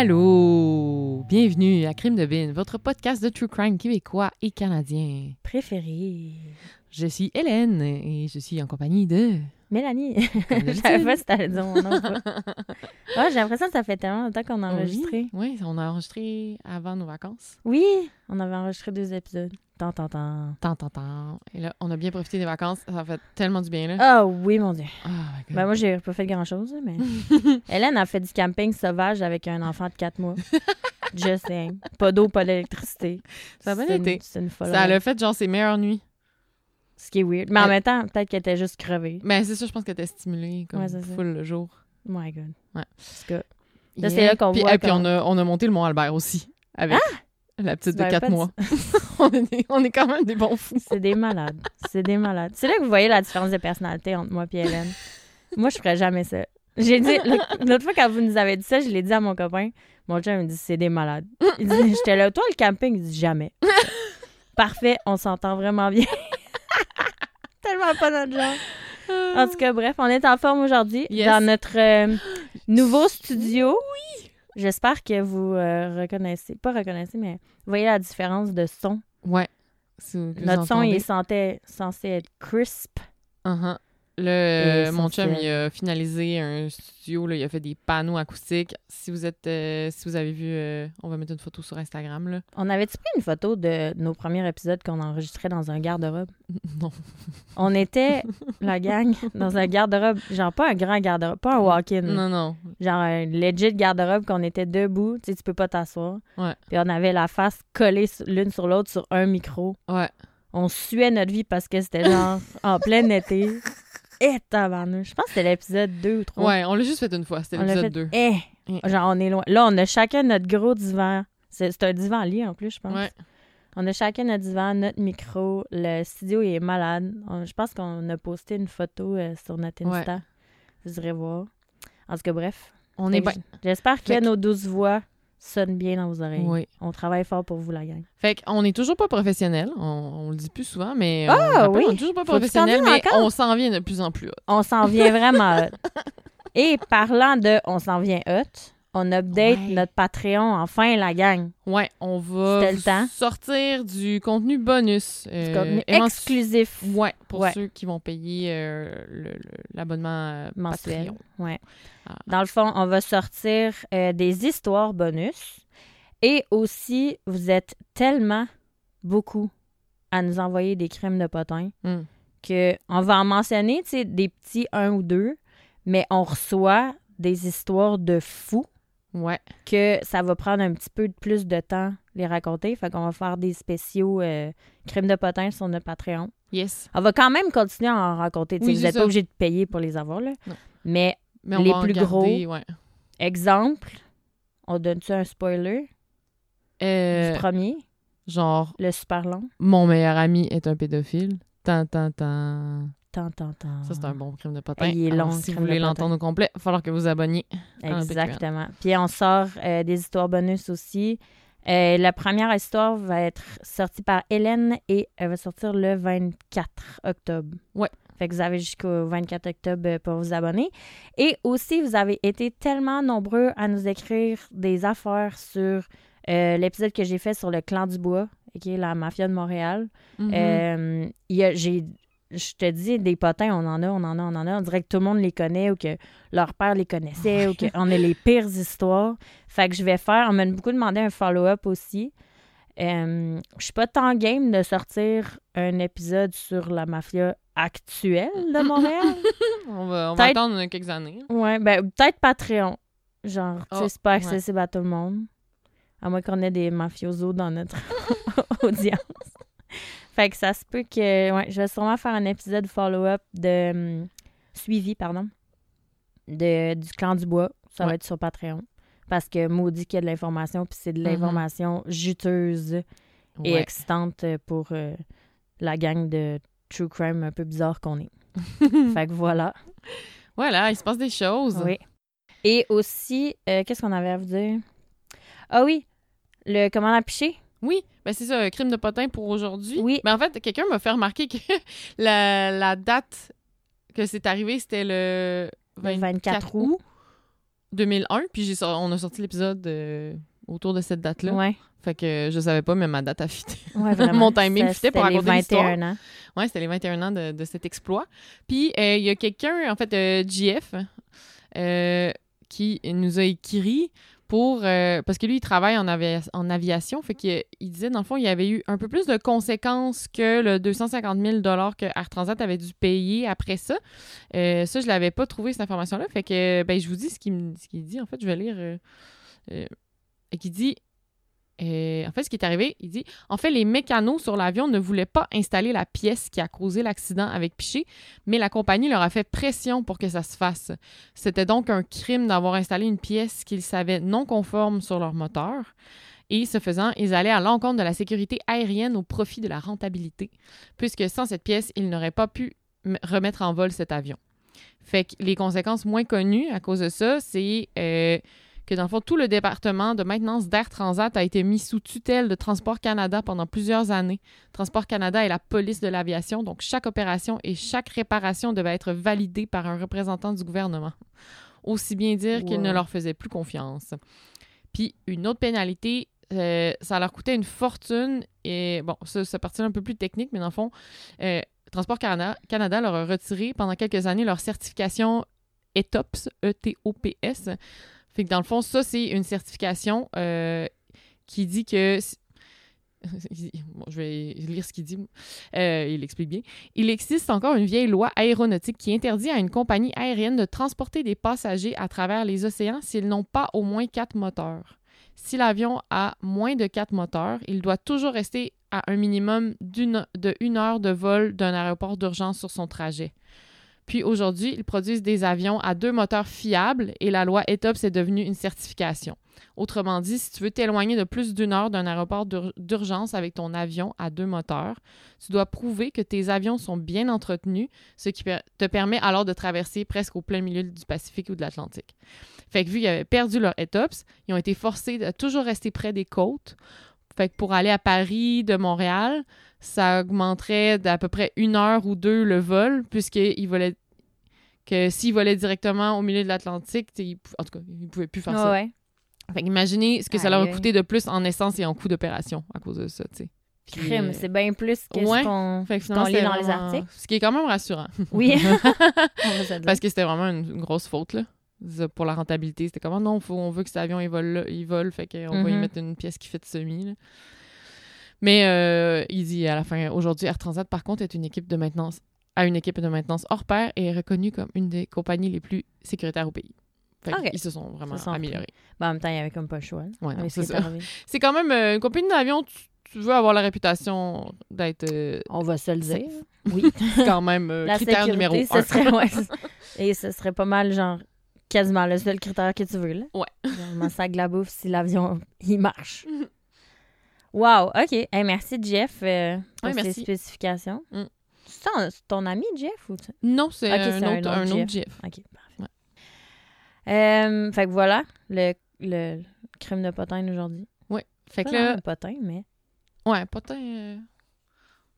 Allô! Bienvenue à Crime de Bin, votre podcast de true crime québécois et canadien. Préféré. Je suis Hélène et je suis en compagnie de... Mélanie. Je savais pas si t'allais dire mon nom. Ouais, j'ai l'impression que ça fait tellement longtemps qu'on a enregistré. Oui, oui, on a enregistré avant nos vacances. Oui, on avait enregistré deux épisodes. Tant, tant, tant. Tant, tant, tant. Et là, on a bien profité des vacances. Ça fait tellement du bien, là. Ah oui, mon Dieu. Oh my God. Ben moi, j'ai pas fait grand-chose, mais... Hélène a fait du camping sauvage avec un enfant de 4 mois. Just saying. Pas d'eau, pas d'électricité. Ça a bien C'est été. C'est une folle. Ça l'a fait, genre, ses meilleures nuits. Ce qui est weird. Mais en Elle- même temps, peut-être qu'elle était juste crevée. Mais c'est ça, je pense qu'elle était stimulée comme Ouais, c'est full le jour. My God. Ouais. Parce que... Là, c'est là qu'on voit Et puis on a, on a monté le Mont Albert aussi. Avec la petite Tu de m'avais 4 pas dit mois. on, est, on est quand même des bons fous. C'est des malades. C'est des malades. C'est là que vous voyez la différence de personnalité entre moi et Hélène. Moi, je ferais jamais ça. J'ai dit, l'autre fois, quand vous nous avez dit ça, je l'ai dit à mon copain. Mon chum me dit, c'est des malades. Il dit, j'étais là, toi, le camping, il dit, jamais. Parfait, on s'entend vraiment bien. Tellement pas notre genre. En tout cas, bref, on est en forme aujourd'hui Yes. dans notre euh, nouveau studio. Oui! J'espère que vous euh, reconnaissez, pas reconnaissez, mais voyez la différence de son. Ouais. Si Notre son il est entendez. censé, être crisp. Uh-huh. Le, Et mon chum, il a finalisé un studio, là, il a fait des panneaux acoustiques. Si vous êtes, euh, si vous avez vu, euh, on va mettre une photo sur Instagram, là. On avait-tu pris une photo de nos premiers épisodes qu'on enregistrait dans un garde-robe? Non. On était, la gang, dans un garde-robe, genre pas un grand garde-robe, pas un walk-in, Non, non. genre un legit garde-robe qu'on était debout, tu sais, tu peux pas t'asseoir. Ouais. Puis on avait la face collée l'une sur l'autre sur un micro. Ouais. On suait notre vie parce que c'était genre en plein été. Et tabarnouche. Je pense que c'était l'épisode 2 ou 3. Ouais, on l'a juste fait une fois. C'était l'épisode fait. 2. Eh! Genre, on est loin. Là, on a chacun notre gros divan. C'est un divan lit en plus, je pense. Ouais. On a chacun notre divan, notre micro. Le studio il est malade. On- je pense qu'on a posté une photo euh, sur notre Ouais. Insta. Vous irez voir. En tout cas, bref. On est Fait bien. J'espère que nos douces voix sonnent bien dans vos oreilles. Oui. On travaille fort pour vous, la gang. Fait qu'on est toujours pas professionnel. On, on le dit plus souvent, mais. Ah, on, rappelle, oui. On est toujours pas professionnel, mais encore? on s'en vient de plus en plus haut. On s'en vient vraiment hot. Et parlant de on s'en vient hot, on update Ouais. notre Patreon. Enfin, la gang. Ouais, on va le temps. sortir du contenu bonus. Du euh, contenu éventu- exclusif. Ouais, pour Ouais. ceux qui vont payer euh, l'abonnement euh, mensuel. Patreon. Ouais. Ah. Dans le fond, on va sortir des histoires bonus. Et aussi, vous êtes tellement beaucoup à nous envoyer des crimes de potins Hmm. que on va en mentionner, tu sais, des petits un ou deux, mais on reçoit des histoires de fous Ouais. que ça va prendre un petit peu plus de temps les raconter. Fait qu'on va faire des spéciaux euh, crimes de potins sur notre Patreon. Yes. On va quand même continuer à en raconter. Oui, vous n'êtes pas obligé de payer pour les avoir. Là. Non. Mais Mais on Les va plus garder, ouais. Exemple, on donne-tu un spoiler? Euh, du premier, genre, le super long? mon meilleur ami est un pédophile. Tant, tant, tant. Tant, tant, tant. Ça, c'est un bon crime de potin. Il est Alors, long, Si vous voulez l'entendre au complet, il va falloir que vous abonniez. Exactement. Puis on sort euh, des histoires bonus aussi. Euh, la première histoire va être sortie par Hélène et elle va sortir le 24 octobre. Ouais. Fait que vous avez jusqu'au 24 octobre euh, pour vous abonner. Et aussi, vous avez été tellement nombreux à nous écrire des affaires sur euh, l'épisode que j'ai fait sur le clan du bois, qui est la mafia de Montréal. Euh, a- j'ai, je te dis, des potins, on en a, on en a, on en a. On dirait que tout le monde les connaît ou que leur père les connaissait ou qu'on a les pires histoires. Fait que je vais faire, on m'a beaucoup demandé un follow-up aussi. Euh, je suis pas tant game de sortir un épisode sur la mafia actuelle de Montréal. on va, on va attendre quelques années. ouais, ben peut-être Patreon. Genre, tu sais, Oh, c'est pas ouais. accessible à tout le monde. À moins qu'on ait des mafiosos dans notre audience. Fait que ça se peut que. Ouais, je vais sûrement faire un épisode follow-up de. hum, suivi, pardon. De, du clan du bois. Ça va être sur Patreon. Parce que maudit qu'il y a de l'information, puis c'est de Mhm. l'information juteuse et Ouais. excitante pour euh, la gang de true crime un peu bizarre qu'on est. fait que voilà. Voilà, il se passe des choses. Oui. Et aussi, euh, qu'est-ce qu'on avait à vous dire? Ah oui, le comment à picher? Oui, ben c'est ça, un crime de potin pour aujourd'hui. Oui. Mais en fait, quelqu'un m'a fait remarquer que la, la date que c'est arrivé, c'était le Le 24, 24 août. 2001, puis on a sorti l'épisode euh, autour de cette date-là. Ouais. Fait que je savais pas, mais ma date a fité. Ouais. Mon timing fitait pour c'était les raconter l'histoire. 21 ans. Ouais, c'était les 21 ans de, de cet exploit. Puis euh, il y a quelqu'un, en fait, euh, JF, euh, qui nous a écrit pour. euh, parce que lui, il travaille en, avia- en aviation. Fait qu'il il disait, dans le fond, il y avait eu un peu plus de conséquences que le 250 000 que Air Transat avait dû payer après ça. Euh, ça, je l'avais pas trouvé, cette information-là. Fait que, ben, je vous dis ce qu'il me- ce qu'il dit. En fait, je vais lire. euh, euh, et qui dit. Euh, en fait, ce qui est arrivé, il dit En fait, les mécanos sur l'avion ne voulaient pas installer la pièce qui a causé l'accident avec Piché, mais la compagnie leur a fait pression pour que ça se fasse. C'était donc un crime d'avoir installé une pièce qu'ils savaient non conforme sur leur moteur. Et ce faisant, ils allaient à l'encontre de la sécurité aérienne au profit de la rentabilité, puisque sans cette pièce, ils n'auraient pas pu remettre en vol cet avion. Fait que les conséquences moins connues à cause de ça, c'est euh, que dans le fond, tout le département de maintenance d'Air Transat a été mis sous tutelle de Transport Canada pendant plusieurs années. Transport Canada est la police de l'aviation, donc chaque opération et chaque réparation devait être validée par un représentant du gouvernement. Aussi bien dire qu'il ne leur faisait plus confiance. Puis une autre pénalité, euh, ça leur coûtait une fortune. Et bon, ça, ça partit un peu plus technique, mais dans le fond, euh, Transport Canada, Canada leur a retiré pendant quelques années leur certification E ETOPS, E-T-O-P-S. Dans le fond, ça, c'est une certification euh, qui dit que. Je vais lire ce qu'il dit. Euh, il explique bien. Il existe encore une vieille loi aéronautique qui interdit à une compagnie aérienne de transporter des passagers à travers les océans s'ils n'ont pas au moins quatre moteurs. Si l'avion a moins de quatre moteurs, il doit toujours rester à un minimum d'une heure de vol d'un aéroport d'urgence sur son trajet. Puis aujourd'hui, ils produisent des avions à deux moteurs fiables et la loi ETOPS est devenue une certification. Autrement dit, si tu veux t'éloigner de plus d'une heure d'un aéroport d'ur- d'urgence avec ton avion à deux moteurs, tu dois prouver que tes avions sont bien entretenus, ce qui te permet alors de traverser presque au plein milieu du Pacifique ou de l'Atlantique. Fait que vu qu'ils avaient perdu leur ETOPS, ils ont été forcés de toujours rester près des côtes. Fait que pour aller à Paris de Montréal, ça augmenterait d'à peu près une heure ou deux le vol, puisqu'ils volaient que s'ils volaient directement au milieu de l'Atlantique, en tout cas, ils pouvaient plus faire ça. ouais. Fait qu'imaginez ce que ça leur a coûté de plus en essence et en coût d'opération à cause de ça, tu sais. Crime, euh, c'est bien plus que ouais. ce qu'on lit c'était dans les articles. Ce qui est quand même rassurant. Oui. Parce que c'était vraiment une, une grosse faute, là. Pour la rentabilité, c'était comme, Ah non, faut, on veut que cet avion, il vole, là, il vole, fait qu'on va y Mhm. mettre une pièce qui fait de semi, là. Mais euh, il dit à la fin, aujourd'hui, Air Transat, par contre, est une équipe de maintenance, a une équipe de maintenance hors pair et est reconnue comme une des compagnies les plus sécuritaires au pays. Fait. Ils se sont vraiment Se sont améliorés. Ben, en même temps, il y avait comme pas le choix. Ouais, c'est ça. quand même euh, une compagnie d'avion, tu, tu veux avoir la réputation d'être euh, On va se le dire. Oui. quand même euh, La critère sécurité, numéro ce un. serait, ouais, et ce serait pas mal, genre, quasiment le seul critère que tu veux, là. Ouais. Genre, mon sac de la bouffe si l'avion, il marche. Wow, OK. Hey, merci, Jeff, euh, pour ces spécifications. Mm. C'est ton, ami, Jeff, ou... Non, c'est un, autre, autre un autre Jeff. OK, parfait. Euh, fait que voilà, le, le crime de potin d'aujourd'hui. Fait Pas que là, un potin, mais... ouais, potin. euh,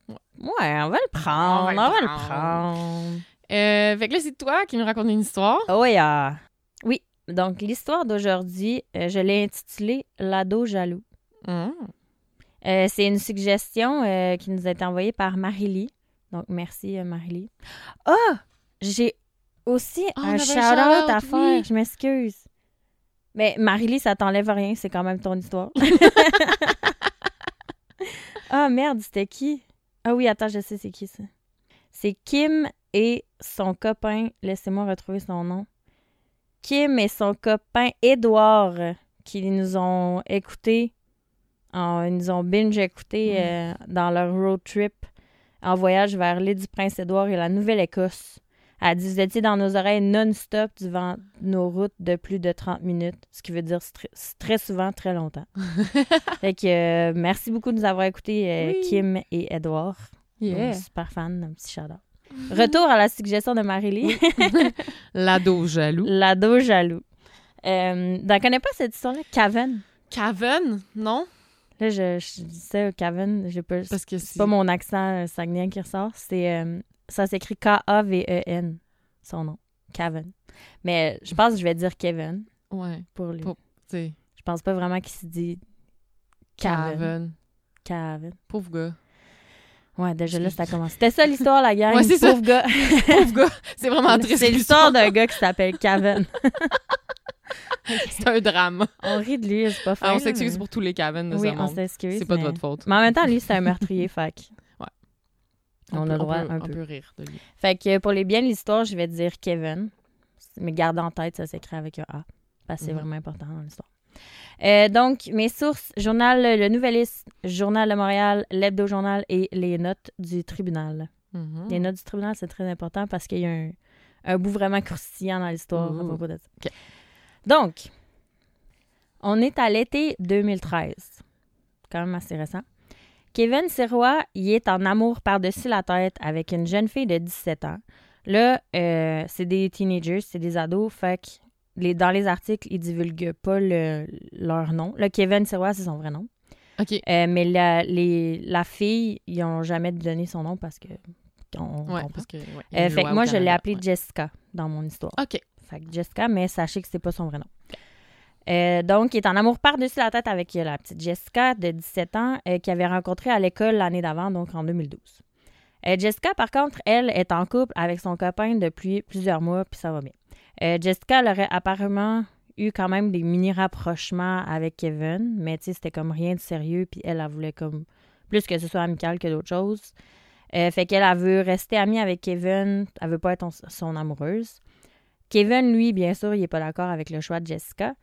Ouais, on va le prendre, on va, le prendre. Euh, fait que là, c'est toi qui me raconte une histoire. Oh yeah. Oui, donc l'histoire d'aujourd'hui, je l'ai intitulée L'ado jaloux. Hum. Euh, c'est une suggestion euh, qui nous a été envoyée par Marily. Donc, merci, euh, Marily. Ah! j'ai aussi Ah, un shout-out à faire. Je m'excuse. Mais Marily, ça t'enlève rien. C'est quand même ton histoire. ah, merde, c'était qui? Ah oui, attends, je sais c'est qui ça. C'est Kim et son copain. Laissez-moi retrouver son nom. Kim et son copain Édouard euh, qui nous ont écoutés. En- ils nous ont binge écoutés euh, dans leur road trip en voyage vers l'île du Prince-Édouard et la Nouvelle-Écosse. Elle dit, vous étiez dans nos oreilles non-stop devant nos routes de plus de 30 minutes, ce qui veut dire très souvent très longtemps. fait que euh, merci beaucoup de nous avoir écoutés, euh, Oui. Kim et Edouard. Yeah. Super fan, un petit shout Retour à la suggestion de Marie-Lee. L'ado jaloux. L'ado jaloux. Euh, T'en connais pas cette histoire-là? Caven. Caven, non? Là, je, je dis ça, Caven. J'ai pas, Parce que pas mon accent euh, saguenay qui ressort. C'est, euh, ça s'écrit K-A-V-E-N, son nom. Caven. Mais je pense que je vais dire Kevin. Ouais. pour lui. Pour- Je pense pas vraiment qu'il se dit. Caven. Caven. Pauvre gars. Ouais, déjà là, ça commence. C'était ça l'histoire, la gang. Ouais, c'est ça. Pauvre gars. Pauvre gars. C'est vraiment triste. C'est l'histoire d'un gars qui s'appelle Caven. C'est un drame. On rit de lui, c'est pas Ah, fin. on s'excuse mais- pour tous les Caven de Oui, ce on monde. s'excuse. C'est pas de votre faute. Mais en même temps, lui, c'est un meurtrier, fait que on peut- a le droit peut, un on peu. peut rire de lui. Fait que pour les biens de l'histoire, je vais dire Kevin. Mais garde en tête, ça s'écrit avec un A. Parce que c'est Mhm. vraiment important dans l'histoire. Euh, donc, mes sources, journal Le Nouvelliste, Journal de Montréal, l'Hebdo-Journal et les notes du tribunal. Mhm. Les notes du tribunal, c'est très important parce qu'il y a un, un bout vraiment croustillant dans l'histoire à propos de ça. Donc, on est à l'été 2013. Quand même assez récent. Kevin Sirois, il est en amour par-dessus la tête avec une jeune fille de 17 ans. Là, euh, c'est des teenagers, c'est des ados, fait que les, dans les articles, ils divulguent pas le- leur nom. Là, Kevin Sirois, c'est son vrai nom. OK. Euh, mais la, les, la fille, ils ont jamais donné son nom parce que on Ouais, parce que. ouais, Euh, fait que moi, je l'ai appelée ouais. Jessica dans mon histoire. OK. Que Jessica, mais sachez que c'est pas son vrai nom. Euh, donc, il est en amour par-dessus la tête avec euh, la petite Jessica de 17 ans euh, qu'il avait rencontrée à l'école l'année d'avant, donc en 2012. Euh, Jessica, par contre, elle est en couple avec son copain depuis plusieurs mois, puis ça va bien. Jessica, aurait apparemment eu quand même des mini-rapprochements avec Kevin, mais c'était comme rien de sérieux, puis elle, elle voulait comme plus que ce soit amical que d'autres choses. Fait qu'elle, elle veut rester amie avec Kevin, elle veut pas être son amoureuse. Kevin, lui, bien sûr, il est pas d'accord avec le choix de Jessica.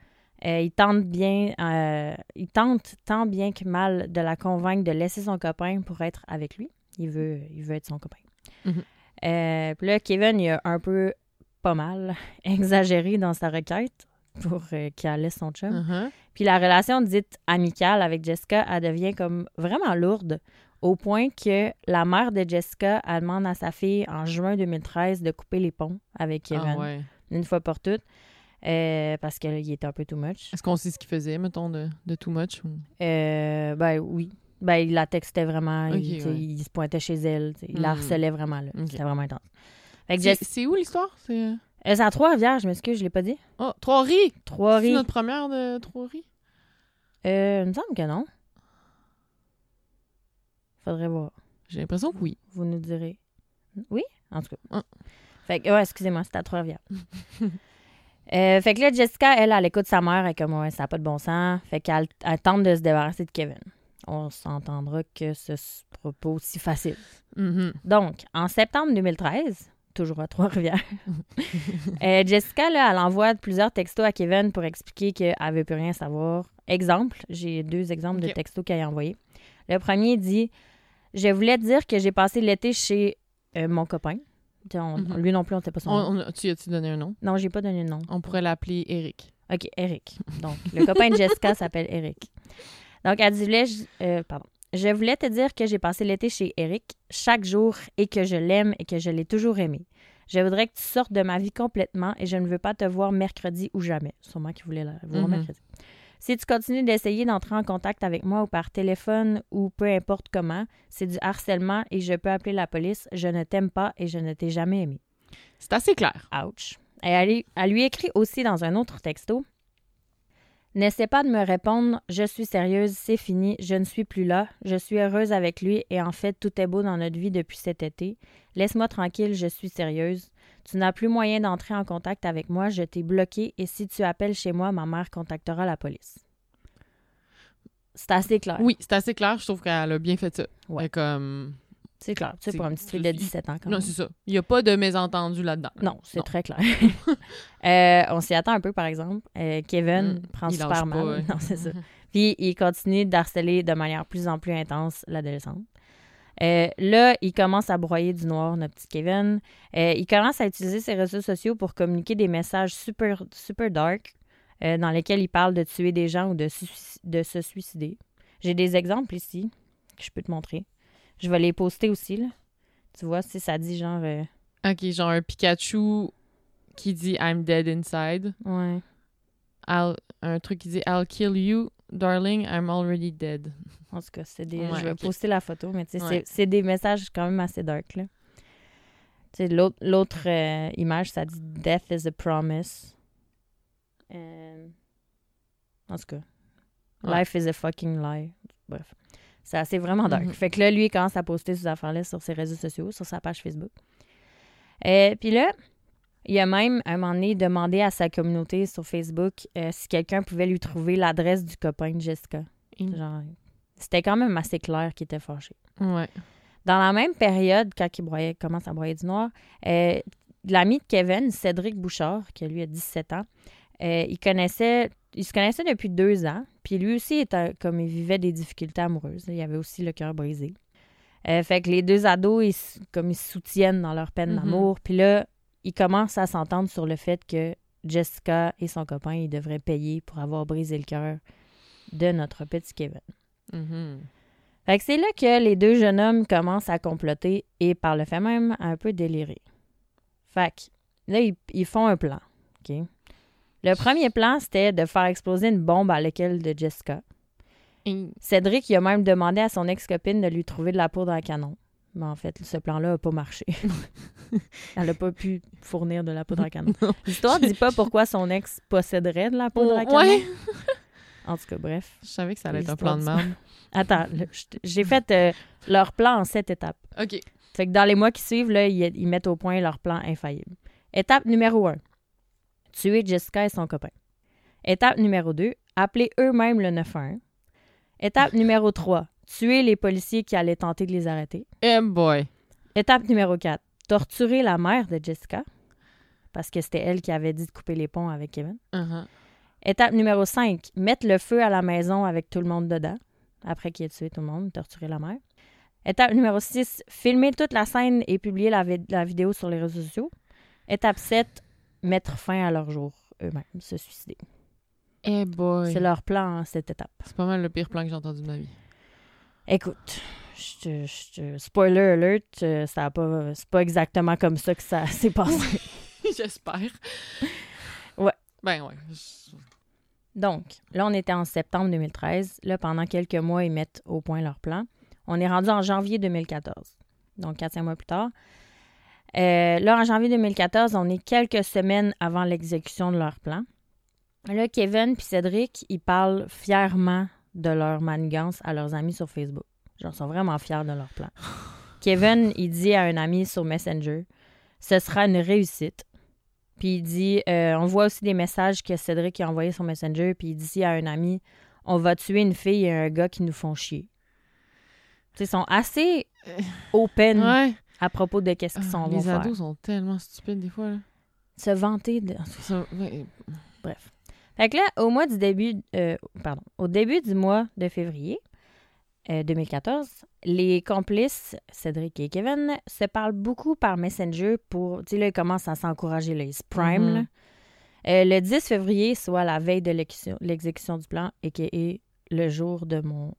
Euh, il tente bien, euh, il tente tant bien que mal de la convaincre de laisser son copain pour être avec lui. Il veut, il veut être son copain. Mhm. Euh, Puis là, Kevin, il a un peu, pas mal, exagéré dans sa requête pour qu'elle laisse son chum. Mhm. Puis la relation dite amicale avec Jessica, elle devient comme vraiment lourde au point que la mère de Jessica, elle demande à sa fille en juin 2013 de couper les ponts avec Kevin Ah ouais. Une fois pour toutes euh, parce qu'il était un peu too much. Est-ce qu'on sait ce qu'il faisait, mettons, de, de too much? ou- Euh, ben oui. Ben, il la textait vraiment. Il, ouais. se pointait chez elle. Il la Hmm. harcelait vraiment. là. C'était vraiment intense. C'est c'est où l'histoire? C'est. euh, c'est à Trois-Rivières, je m'excuse, je l'ai pas dit. Oh, Trois-Rives! C'est Trois-Rivières. notre première de Trois-Rives? Euh, il me semble que non. Faudrait voir. J'ai l'impression que oui. Vous nous direz. Oui? En tout cas. Ah. Fait que, ouais, excusez-moi, c'était à Trois-Rivières. Euh, fait que là, Jessica, elle, elle écoute sa mère, elle est comme, ouais, ça n'a pas de bon sens. Fait qu'elle elle tente de se débarrasser de Kevin. On s'entendra que ce sera pas aussi facile. Mhm. Donc, en septembre 2013, toujours à Trois-Rivières, euh, Jessica, là, elle envoie plusieurs textos à Kevin pour expliquer qu'elle ne veut plus rien savoir. Exemple, j'ai deux exemples de textos qu'elle a envoyés. Le premier dit Je voulais te dire que j'ai passé l'été chez euh, mon copain. Mhm. Lui non plus, on ne sait pas son On- nom. on tu as-tu donné un nom? Non, j'ai pas donné de nom. On pourrait l'appeler Eric. OK, Eric. Donc, le copain de Jessica s'appelle Eric. Donc, elle dit, voulais- je, euh, pardon. Je voulais te dire que j'ai passé l'été chez Eric chaque jour et que je l'aime et que je l'ai toujours aimé. Je voudrais que tu sortes de ma vie complètement et je ne veux pas te voir mercredi ou jamais. Sûrement qu'il voulait la voir Mhm. mercredi. Si tu continues d'essayer d'entrer en contact avec moi ou par téléphone ou peu importe comment, c'est du harcèlement et je peux appeler la police. Je ne t'aime pas et je ne t'ai jamais aimé. C'est assez clair. Ouch. Et elle, elle lui écrit aussi dans un autre texto N'essaie pas de me répondre, je suis sérieuse, c'est fini, je ne suis plus là, je suis heureuse avec lui et en fait tout est beau dans notre vie depuis cet été. Laisse-moi tranquille, je suis sérieuse. Tu n'as plus moyen d'entrer en contact avec moi, je t'ai bloqué et si tu appelles chez moi, ma mère contactera la police. C'est assez clair. Oui, c'est assez clair. Je trouve qu'elle a bien fait ça. Ouais. Comme... C'est clair. Tu sais, C'est- pour une petite fille de 17 ans, quand Non, même. c'est ça. Il n'y a pas de mésentendu là-dedans. Non, c'est Non. très clair. Euh, on s'y attend un peu, par exemple. Euh, Kevin Mm, prend super pas, mal. ouais. Non, c'est ça. Puis il continue d'harceler de manière plus en plus intense l'adolescente. Euh, là, il commence à broyer du noir, notre petit Kevin. Euh, il commence à utiliser ses réseaux sociaux pour communiquer des messages super, super dark euh, dans lesquels il parle de tuer des gens ou de, se suicider. J'ai des exemples ici que je peux te montrer. Je vais les poster aussi. Là. Tu vois, si ça dit genre... OK, genre un Pikachu qui dit « I'm dead inside ouais. ». Un truc qui dit « I'll kill you, darling, I'm already dead En tout cas, c'est des... Ouais, je vais poster la photo, mais tu sais, Ouais. c'est- des messages quand même assez dark, là. Tu sais, l'autre euh, image, ça dit « Death is a promise Euh, En tout cas, Ouais. life is a fucking lie. Bref, c'est assez vraiment dark. Mhm. Fait que là, lui, il commence à poster ces affaires-là sur ses réseaux sociaux, sur sa page Facebook. Euh, Puis là, il a même, à un moment donné, demandé à sa communauté sur Facebook euh, si quelqu'un pouvait lui trouver l'adresse du copain de Jessica. Mm. Genre, c'était quand même assez clair qu'il était fâché. Ouais. Dans la même période, quand il broyait, commence à broyer du noir, euh, l'ami de Kevin, Cédric Bouchard, qui lui a 17 ans, euh, il connaissait, il se connaissait depuis deux ans. Puis lui aussi, était, comme il vivait des difficultés amoureuses, il avait aussi le cœur brisé. Euh, fait que les deux ados, ils, comme ils se soutiennent dans leur peine Mhm. d'amour. Puis là, ils commencent à s'entendre sur le fait que Jessica et son copain, ils devraient payer pour avoir brisé le cœur de notre petit Kevin. Fait que c'est là que les deux jeunes hommes commencent à comploter et par le fait même à un peu délirer. Fait que là, ils, ils font un plan. Le premier plan, c'était de faire exploser une bombe à laquelle de Jessica. Cédric, il a même demandé à son ex-copine de lui trouver de la poudre à canon. Mais en fait, ce plan-là n'a pas marché. Elle n'a pas pu fournir de la poudre à canon. Non. L'histoire ne dit pas pourquoi son ex posséderait de la poudre à canon. Ouais. En tout cas, bref. Je savais que ça allait être un plan de merde. Attends, j'ai fait euh, leur plan en sept étapes. OK. Fait que dans les mois qui suivent, là, ils, ils mettent au point leur plan infaillible. Étape numéro 1. Tuer Jessica et son copain. Étape numéro 2. Appeler eux-mêmes le 911. Étape numéro 3. Tuer les policiers qui allaient tenter de les arrêter. Eh boy. Étape numéro 4. Torturer la mère de Jessica. Parce que c'était elle qui avait dit de couper les ponts avec Kevin. Uh-huh. Étape numéro 5. Mettre le feu à la maison avec tout le monde dedans. Après qu'il ait tué tout le monde, torturer la mère. Étape numéro 6. Filmer toute la scène et publier la, vid- la vidéo sur les réseaux sociaux. Étape 7. Mettre fin à leur jour eux-mêmes, se suicider. Eh boy. C'est leur plan, hein, cette étape. C'est pas mal le pire plan que j'ai entendu de ma vie. Écoute, je te- je te- spoiler alert, euh, ça a pas, c'est pas exactement comme ça que ça s'est passé. J'espère. Ouais. Ben ouais. Donc, là, on était en septembre 2013. Là, pendant quelques mois, ils mettent au point leur plan. On est rendu en janvier 2014. Donc, 4-5 mois plus tard. Euh, là, en janvier 2014, on est quelques semaines avant l'exécution de leur plan. Là, Kevin puis Cédric, ils parlent fièrement de leur manigance à leurs amis sur Facebook. Genre, sont vraiment fiers de leur plan. Kevin, il dit à un ami sur Messenger, ce sera une réussite. Puis il dit, euh, on voit aussi des messages que Cédric a envoyés sur Messenger, puis il dit à un ami, on va tuer une fille et un gars qui nous font chier. Ils sont assez open Ouais. à propos de qu'est-ce qu'ils sont vont les faire. ados sont tellement stupides des fois. Là. Se vanter de... Ça- ouais. Bref. Fait que là, au mois du début, euh, pardon, au début du mois de février euh, 2014, les complices, Cédric et Kevin, se parlent beaucoup par Messenger pour, tu sais, là, ils commencent à s'encourager, là, ils se prime, Mhm. là. Euh, le 10 février, soit la veille de l'exécution, du plan, et qui est le jour de mon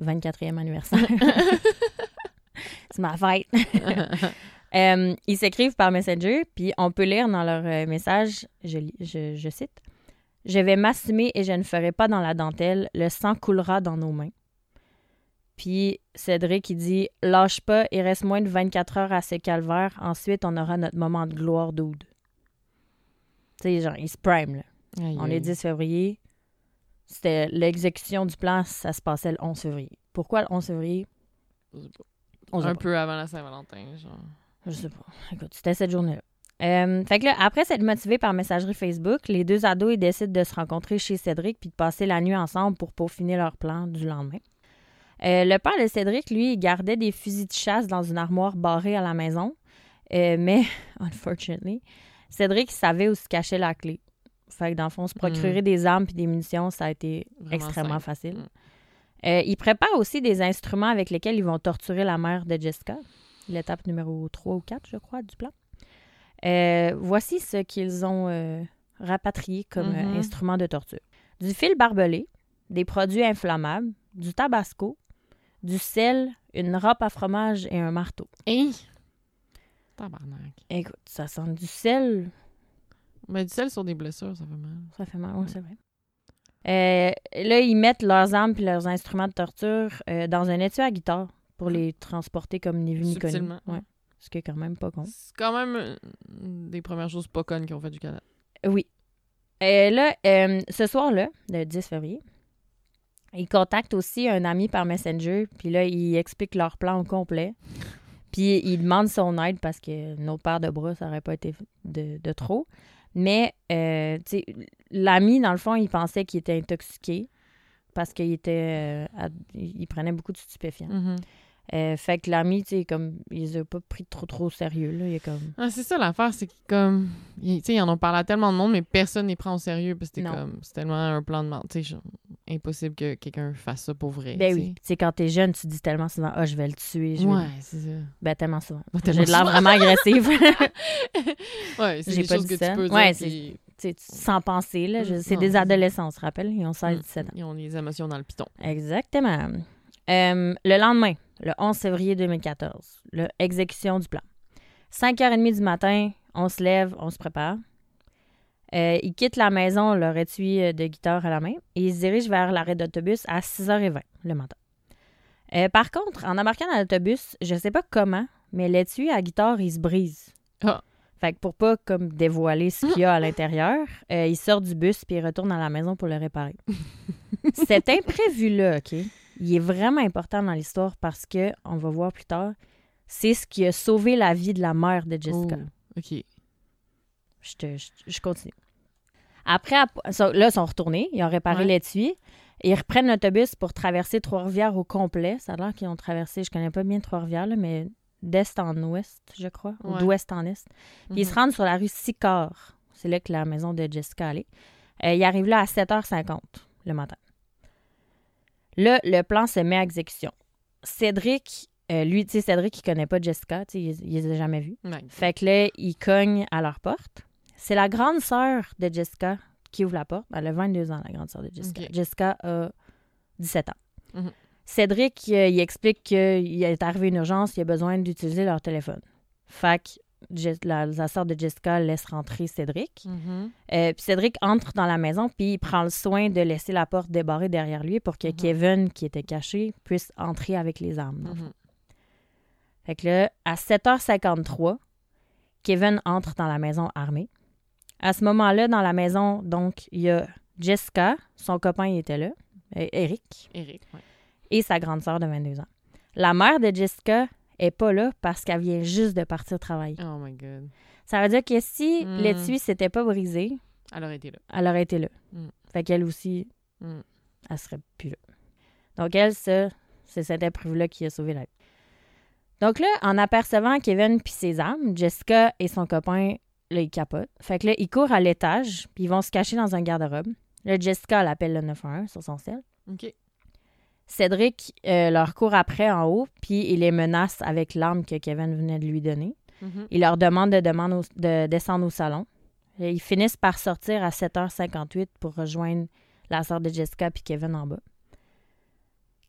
24e anniversaire. C'est ma fête. Euh, ils s'écrivent par Messenger, puis on peut lire dans leur euh, message, je, je cite, Je vais m'assumer et je ne ferai pas dans la dentelle, le sang coulera dans nos mains. Puis Cédric, il dit Lâche pas, il reste moins de 24 heures à ce calvaire, ensuite on aura notre moment de gloire d'oude. Tu sais, genre, il se prime, là. Aïe, On est 10 février. C'était l'exécution du plan, ça se passait le 11 février. Pourquoi le 11 février? Je sais pas. On Un peu avant la Saint-Valentin. Genre. Je sais pas. Écoute, c'était cette journée-là. Euh, fait que là, après s'être motivés par messagerie Facebook, les deux ados ils décident de se rencontrer chez Cédric puis de passer la nuit ensemble pour peaufiner leur plan du lendemain. Euh, le père de Cédric, lui, il gardait des fusils de chasse dans une armoire barrée à la maison. Euh, mais, unfortunately, Cédric savait où se cachait la clé. Fait que dans le fond, se procurer des armes puis des munitions, ça a été Vraiment extrêmement simple. facile. Mm. Euh, ils préparent aussi des instruments avec lesquels ils vont torturer la mère de Jessica. L'étape numéro 3 ou 4, je crois, du plan. Euh, voici ce qu'ils ont euh, rapatrié comme Mhm. instrument de torture. Du fil barbelé, des produits inflammables, du tabasco, du sel, une râpe à fromage et un marteau. Hey! Tabarnak. Écoute, ça sent du sel, Mais du sel sur des blessures, ça fait mal. Ça fait mal, oui, c'est vrai. Euh, là, ils mettent leurs armes puis leurs instruments de torture euh, dans un étui à guitare pour les transporter comme ni vu ni connu. Ouais. Ce qui est quand même pas con. C'est quand même euh, des premières choses pas connes qu'ils ont fait du Canada. Oui. Et là, euh, ce soir-là, le 10 février, il contacte aussi un ami par Messenger, puis là, il explique leur plan au complet. Puis il demande son aide parce que notre paire de bras, ça n'aurait pas été de, de trop. Mais, euh, tu sais, l'ami, dans le fond, il pensait qu'il était intoxiqué parce qu'il était. euh, à- il prenait beaucoup de stupéfiants. Mhm. Euh, fait que l'ami, tu sais, comme, il les a pas pris trop, trop au sérieux, là. Il est comme. Ah, c'est ça l'affaire, c'est que comme. ils- Tu sais, ils en ont parlé à tellement de monde, mais personne ne les prend au sérieux parce que comme. C'est tellement un plan de mort. Tu sais, impossible que quelqu'un fasse ça pour vrai. Ben oui. Tu sais, quand t'es jeune, tu dis tellement souvent, ah, je vais le tuer. Je Ouais, c'est ça. Ben, tellement souvent. Tellement J'ai de l'air vraiment agressive. Ouais, c'est des pas choses que ça. tu peux Ouais, dire. puis sans penser, là. Mm, C'est des adolescents, on se rappelle. Ils ont 16-17 ans. Ils ont les émotions dans le piton. Exactement. Euh, le lendemain, le 11 février 2014, le exécution du plan. 5h30 du matin, on se lève, on se prépare. Euh, ils quittent la maison, leur étui euh, de guitare à la main, et ils se dirigent vers l'arrêt d'autobus à 6h20 le matin. Euh, par contre, en embarquant dans l'autobus, je sais pas comment, mais l'étui à guitare, il se brise. Ah. Fait que pour pas comme dévoiler ce qu'il y a à l'intérieur, euh, il sort du bus puis il retourne à la maison pour le réparer. Cet imprévu-là, OK, il est vraiment important dans l'histoire parce que, on va voir plus tard, c'est ce qui a sauvé la vie de la mère de Jessica. Oh, OK. Je, te- je, je continue. Après, là, ils sont retournés. Ils ont réparé Ouais. l'étui. Ils reprennent l'autobus pour traverser Trois-Rivières au complet. Ça a l'air qu'ils ont traversé, je connais pas bien Trois-Rivières, mais d'est en ouest, je crois, ou d'ouest en est. Puis ils se Mhm. rendent sur la rue Sicard. C'est là que la maison de Jessica allait. Euh, ils arrivent là à 7h50 le matin. Là, le plan se met à exécution. Cédric, euh, lui, tu sais, Cédric, il connaît pas Jessica, tu sais, il, il les a jamais vus. Ouais. Fait que là, il cogne à leur porte. C'est la grande sœur de Jessica qui ouvre la porte. Elle a 22 ans, la grande sœur de Jessica. Jessica a 17 ans. Mhm. Cédric, euh, il explique qu'il est arrivé une urgence, il a besoin d'utiliser leur téléphone. Fait que la, la sœur de Jessica laisse rentrer Cédric. Mhm. Euh, puis Cédric entre dans la maison, puis il prend le soin de laisser la porte débarrée derrière lui pour que Mhm. Kevin, qui était caché, puisse entrer avec les armes. Mhm. Fait que là, à 7h53, Kevin entre dans la maison armé. À ce moment-là, dans la maison, donc, il y a Jessica, son copain il était là, euh, Eric, Eric, ouais. et sa grande sœur de 22 ans. La mère de Jessica est pas là parce qu'elle vient juste de partir travailler. Oh my God. Ça veut dire que si Mm. l'étui s'était pas brisé, Elle aurait été là. elle aurait été là. Mm. Fait qu'elle aussi, Mm. elle serait plus là. Donc elle, ça, c'est cet imprévu-là qui a sauvé la vie. Donc là, en apercevant Kevin puis ses armes, Jessica et son copain, là, ils capotent. Fait que là, ils courent à l'étage, puis ils vont se cacher dans un garde-robe. Là, Jessica, elle appelle le 911 sur son cell. OK. Cédric euh, leur court après en haut, puis il les menace avec l'arme que Kevin venait de lui donner. Mhm. Il leur demande de, demande au- de descendre au salon. Et ils finissent par sortir à 7h58 pour rejoindre la sœur de Jessica puis Kevin en bas.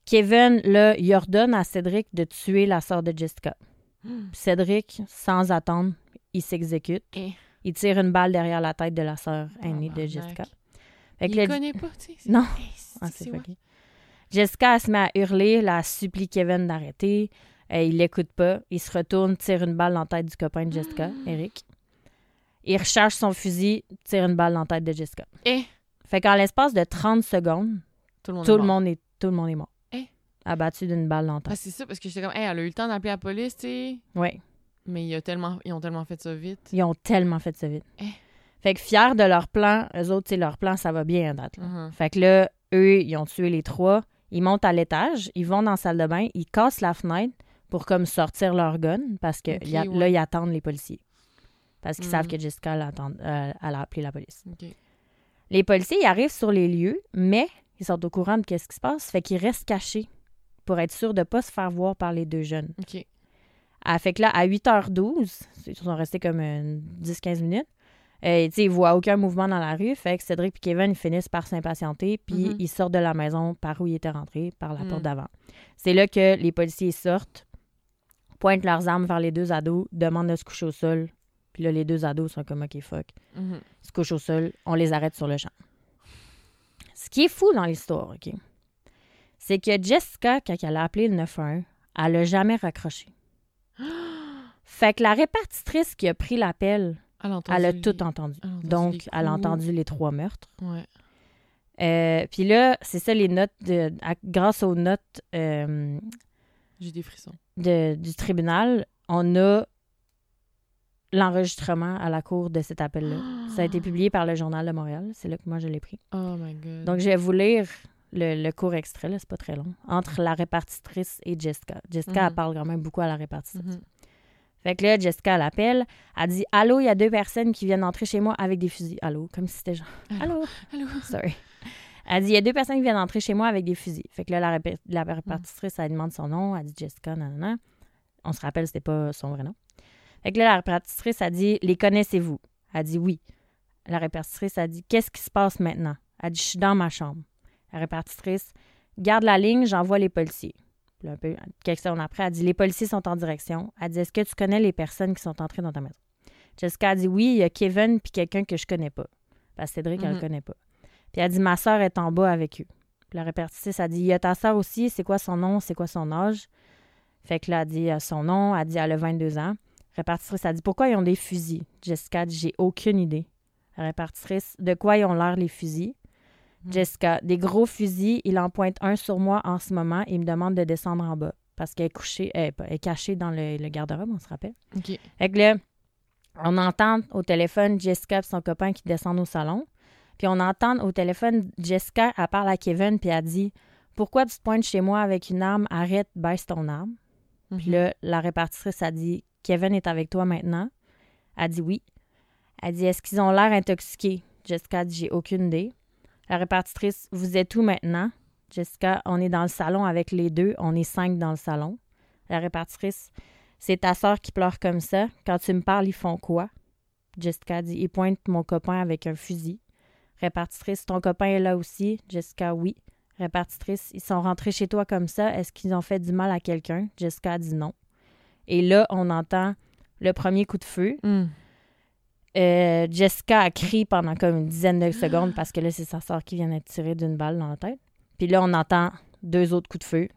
Kevin, là, il ordonne à Cédric de tuer la sœur de Jessica. Cédric, sans attendre, il s'exécute. Eh. Il tire une balle derrière la tête de la sœur aînée de. Jessica. Fait que Il là, le connaît pas, tu sais. Non. C'est- ah, c'est fucké. Jessica, elle se met à hurler, elle supplie Kevin d'arrêter. Euh, il l'écoute pas. Il se retourne, tire une balle dans la tête du copain de Jessica, Eric. Il recharge son fusil, tire une balle dans la tête de Jessica. Eh. Fait qu'en l'espace de 30 secondes, Tout le monde tout est le, mort. monde est, tout le monde est mort. Eh. Abattu d'une balle dans la Ah, tête. c'est ça, parce que j'étais comme, hey, elle a eu le temps d'appeler la police, tu sais. Oui. Mais il a tellement, ils ont tellement fait ça vite. Ils ont tellement fait ça vite. Eh. Fait que fiers de leur plan, eux autres, tu sais, leur plan, ça va bien à date. là. Mhm. Fait que là, eux, ils ont tué les trois. Ils montent à l'étage, ils vont dans la salle de bain, ils cassent la fenêtre pour comme sortir leur gun parce que Ok, y a- là, ils attendent les policiers. Parce qu'ils savent que Jessica elle, euh, elle a appelé la police. Les policiers, ils arrivent sur les lieux, mais ils sont au courant de ce qui se passe, fait qu'ils restent cachés pour être sûrs de ne pas se faire voir par les deux jeunes. OK. Ah, fait que là, à 8h12, ils sont restés comme euh, 10-15 minutes. Euh, tu sais, ils voient aucun mouvement dans la rue. Fait que Cédric et Kevin ils finissent par s'impatienter, puis Mhm. ils sortent de la maison par où ils étaient rentrés, par la porte d'avant. C'est là que les policiers sortent, pointent leurs armes vers les deux ados, demandent de se coucher au sol. Puis là, les deux ados sont comme, OK, fuck. Mhm. Ils se couchent au sol, on les arrête sur le champ. Ce qui est fou dans l'histoire, OK, c'est que Jessica, quand elle a appelé le 911, elle n'a jamais raccroché. Fait que la répartitrice qui a pris l'appel, Elle a entendu. Elle a les- tout entendu. elle Donc, elle a entendu les trois meurtres. Ouais. Euh, Puis là, c'est ça, les notes, de, à- grâce aux notes euh, J'ai des frissons. de- du tribunal, on a l'enregistrement à la cour de cet appel-là. Ça a été publié par le Journal de Montréal. C'est là que moi, je l'ai pris. Oh my god. Donc, je vais vous lire le, le court extrait, là, c'est pas très long, entre la répartitrice et Jessica. Jessica, Mhm. elle parle quand même beaucoup à la répartitrice. Mhm. Fait que là, Jessica l'appelle. Elle dit Allô, il y a deux personnes qui viennent entrer chez moi avec des fusils. Allô, comme si c'était genre. Allô? Allô? Sorry. Elle dit Il y a deux personnes qui viennent entrer chez moi avec des fusils. Fait que là, la, répé- la répartitrice, elle demande son nom. Elle dit Jessica, nanana. On se rappelle, c'était pas son vrai nom. Fait que là, la répartitrice, a dit Les connaissez-vous? Elle dit Oui. La répartitrice, a dit Qu'est-ce qui se passe maintenant? Elle dit Je suis dans ma chambre. La répartitrice Garde la ligne, j'envoie les policiers. Là, un peu, quelques secondes après, elle dit Les policiers sont en direction. Elle dit Est-ce que tu connais les personnes qui sont entrées dans ta maison? Jessica a dit Oui, il y a Kevin puis quelqu'un que je connais pas. Parce que Cédric, elle le Mhm. connaît pas. Puis elle dit Ma soeur est en bas avec eux. Puis la répartitrice a dit Il y a ta soeur aussi, c'est quoi son nom, c'est quoi son âge? Fait que là, elle dit euh, son nom, elle dit Elle a 22 ans. La répartitrice a dit Pourquoi ils ont des fusils? Jessica a dit J'ai aucune idée. La répartitrice De quoi ils ont l'air les fusils? Jessica, des gros fusils, il en pointe un sur moi en ce moment et il me demande de descendre en bas parce qu'elle est couchée, elle, est pas- elle est cachée dans le, le garde-robe, on se rappelle. OK. Fait que là, on entend au téléphone Jessica et son copain qui descendent au salon. Puis on entend au téléphone Jessica, elle parle à Kevin, puis elle dit Pourquoi tu te pointes chez moi avec une arme? Arrête, baisse ton arme. Puis Mhm. là, la répartitrice a dit Kevin est avec toi maintenant. Elle dit oui. Elle dit Est-ce qu'ils ont l'air intoxiqués Jessica dit J'ai aucune idée. La répartitrice Vous êtes où maintenant? Jessica On est dans le salon avec les deux. On est cinq dans le salon. La répartitrice C'est ta soeur qui pleure comme ça. Quand tu me parles, ils font quoi? Jessica dit Ils pointent mon copain avec un fusil. Répartitrice Ton copain est là aussi? Jessica Oui. Répartitrice Ils sont rentrés chez toi comme ça. Est-ce qu'ils ont fait du mal à quelqu'un? Jessica dit non. Et là, on entend le premier coup de feu. Mm. Euh, Jessica a crié pendant comme une dizaine de secondes parce que là, c'est sa soeur qui vient d'être tirée d'une balle dans la tête. Puis là, on entend deux autres coups de feu.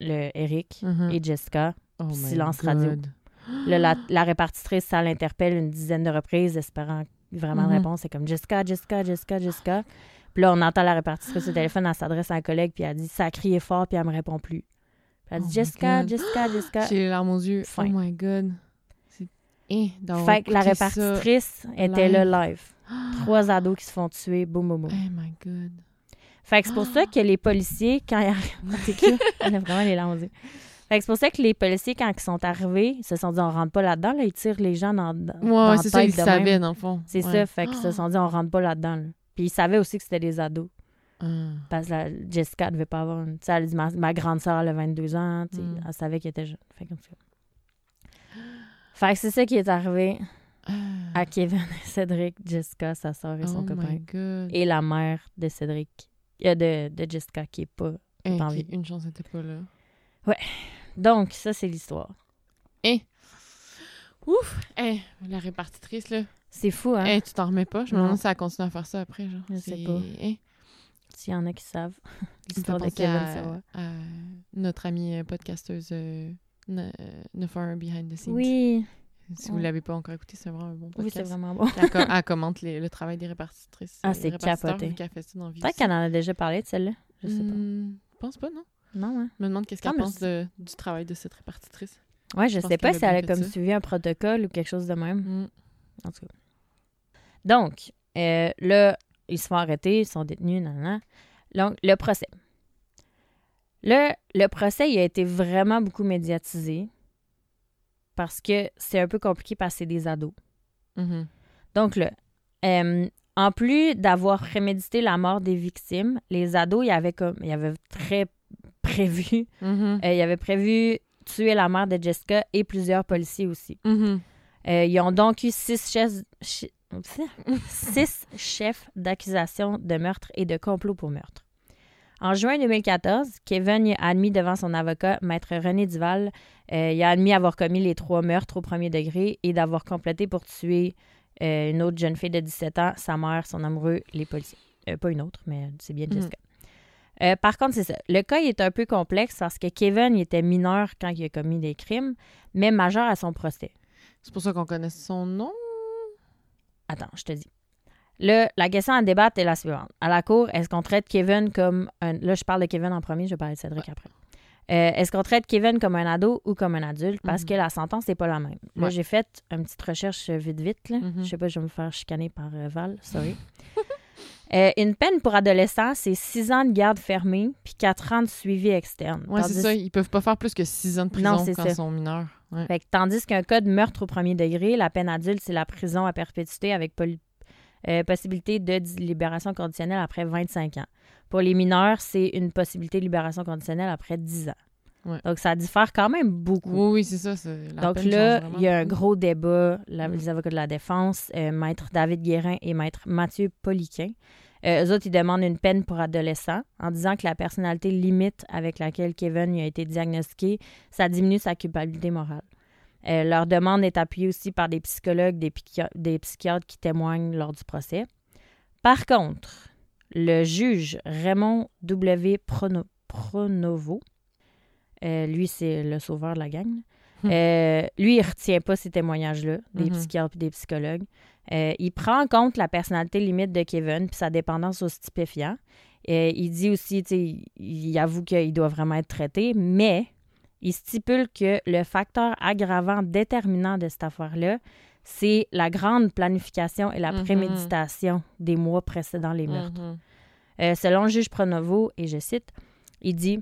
Le Eric Mhm. et Jessica. Oh silence radio. Là, la, la répartitrice, ça l'interpelle une dizaine de reprises, espérant vraiment Mhm. une réponse. C'est comme Jessica, Jessica, Jessica, Jessica. Puis là, on entend la répartitrice au téléphone, elle s'adresse à un collègue, puis elle dit Ça a crié fort, puis elle me répond plus. Puis elle Oh dit my Jessica. Jessica, Jessica. J'ai les larmes aux yeux. Fin. Oh my god. D'avoir Fait que la ça. répartitrice était live. là live. Trois ados qui se font tuer, boum, boum, boum. Oh my god. Fait que c'est pour ça que les policiers, quand ils arrivent. A vraiment les larmes. Fait que c'est pour ça que les policiers, quand ils sont arrivés, ils se sont dit on rentre pas là-dedans, là, ils tirent les gens dans, dans, Ouais, c'est ça, ils savaient, dans le fond. C'est Ouais. ça, fait qu'ils se sont dit on rentre pas là-dedans. là. Puis ils savaient aussi que c'était des ados. Ah. Parce que la- Jessica devait pas avoir une. Tu sais, elle dit ma, ma grande sœur, elle a 22 ans, Mm. elle savait qu'elle était jeune. Fait, comme ça. Fait que c'est ça qui est arrivé à Kevin et Cédric, Jessica, sa sœur et son oh copain. my god. Et la mère de Cédric, euh, de, de Jessica qui est pas. Hein, pas ok, envie. Une chance n'était pas là. Donc, ça, c'est l'histoire. Ouf! Hey, la répartitrice, là. C'est fou, hein? Hey, tu t'en remets pas? Je me demande si elle continue à faire ça après, genre. Je sais pas. Hein? S'il y en a qui savent. L'histoire de Kevin, à, ça va. à notre amie euh, podcasteuse euh, Ne- Nefer Behind the Scenes. Oui, Si vous Ouais. l'avez pas encore écouté, c'est vraiment un bon oui, podcast. c'est vraiment bon. Elle, co- elle commente les- le travail des répartitrices. Ah, euh, c'est répartiteurs, capoté. Peut-être qu'elle en a déjà parlé de celle-là. Je sais Hmm, Je pense pas, non? pas. Non, hein? Je me demande qu'est-ce qu'elle pense de- du travail de cette répartitrice. Ouais, je, Je pense sais pas si elle a comme ça. suivi un protocole ou quelque chose de même. Hmm. En tout cas. Donc, euh, là, ils se font arrêter, ils sont détenus, nan, nan. Donc, le procès. Le, le procès, il a été vraiment beaucoup médiatisé parce que c'est un peu compliqué parce que c'est des ados. Mhm. Donc là, euh, en plus d'avoir prémédité la mort des victimes, les ados, ils avaient comme, ils avaient très prévu, Mhm. euh, ils avaient prévu tuer la mère de Jessica et plusieurs policiers aussi. Mhm. Euh, ils ont donc eu six chefs, six chefs d'accusation de meurtre et de complot pour meurtre. En juin 2014, Kevin a admis devant son avocat, maître René Duval, euh, il a admis avoir commis les trois meurtres au premier degré et d'avoir complété pour tuer euh, une autre jeune fille de 17 ans, sa mère, son amoureux, les policiers. Euh, pas une autre, mais c'est bien Mhm. Jessica. Euh, par contre, c'est ça. Le cas il est un peu complexe parce que Kevin il était mineur quand il a commis des crimes, mais majeur à son procès. C'est pour ça qu'on connaît son nom. attends, je te dis. Là, la question à débattre est la suivante. À la cour, est-ce qu'on traite Kevin comme un. Là, je parle de Kevin en premier, je vais parler de Cédric après. Euh, est-ce qu'on traite Kevin comme un ado ou comme un adulte? Parce Mhm. que la sentence n'est pas la même. Là, Ouais. j'ai fait une petite recherche vite, vite. Là. Mhm. Je sais pas, je vais me faire chicaner par euh, Val, sorry. Euh, une peine pour adolescent, c'est 6 ans de garde fermée puis 4 ans de suivi externe. Ouais, c'est ça. Ils peuvent pas faire plus que six ans de prison Non, quand ils sont mineurs. Ouais. Fait que tandis qu'un cas de meurtre au premier degré, la peine adulte, c'est la prison à perpétuité avec euh, possibilité de libération conditionnelle après 25 ans. Pour les mineurs, c'est une possibilité de libération conditionnelle après 10 ans. Ouais. Donc, ça diffère quand même beaucoup. Oui, oui, c'est ça. la Donc là, il y a un gros débat, la- Mm. les avocats de la défense, euh, maître David Guérin et maître Mathieu Poliquin. Euh, eux autres, ils demandent une peine pour adolescents en disant que la personnalité limite avec laquelle Kevin y a été diagnostiqué, ça diminue sa culpabilité morale. Euh, leur demande est appuyée aussi par des psychologues, des, psychiatres qui témoignent lors du procès. Par contre, le juge Raymond W. Prono- Pronovo, euh, lui, c'est le sauveur de la gang, Hmm. euh, lui, il retient pas ces témoignages-là, des Mhm. psychiatres et des psychologues. Euh, il prend en compte la personnalité limite de Kevin puis sa dépendance aux stupéfiants. Euh, il dit aussi, il avoue qu'il doit vraiment être traité, mais il stipule que le facteur aggravant déterminant de cette affaire-là, c'est la grande planification et la Mhm. préméditation des mois précédant les meurtres. Mhm. Euh, selon le juge Pronovo, et je cite, il dit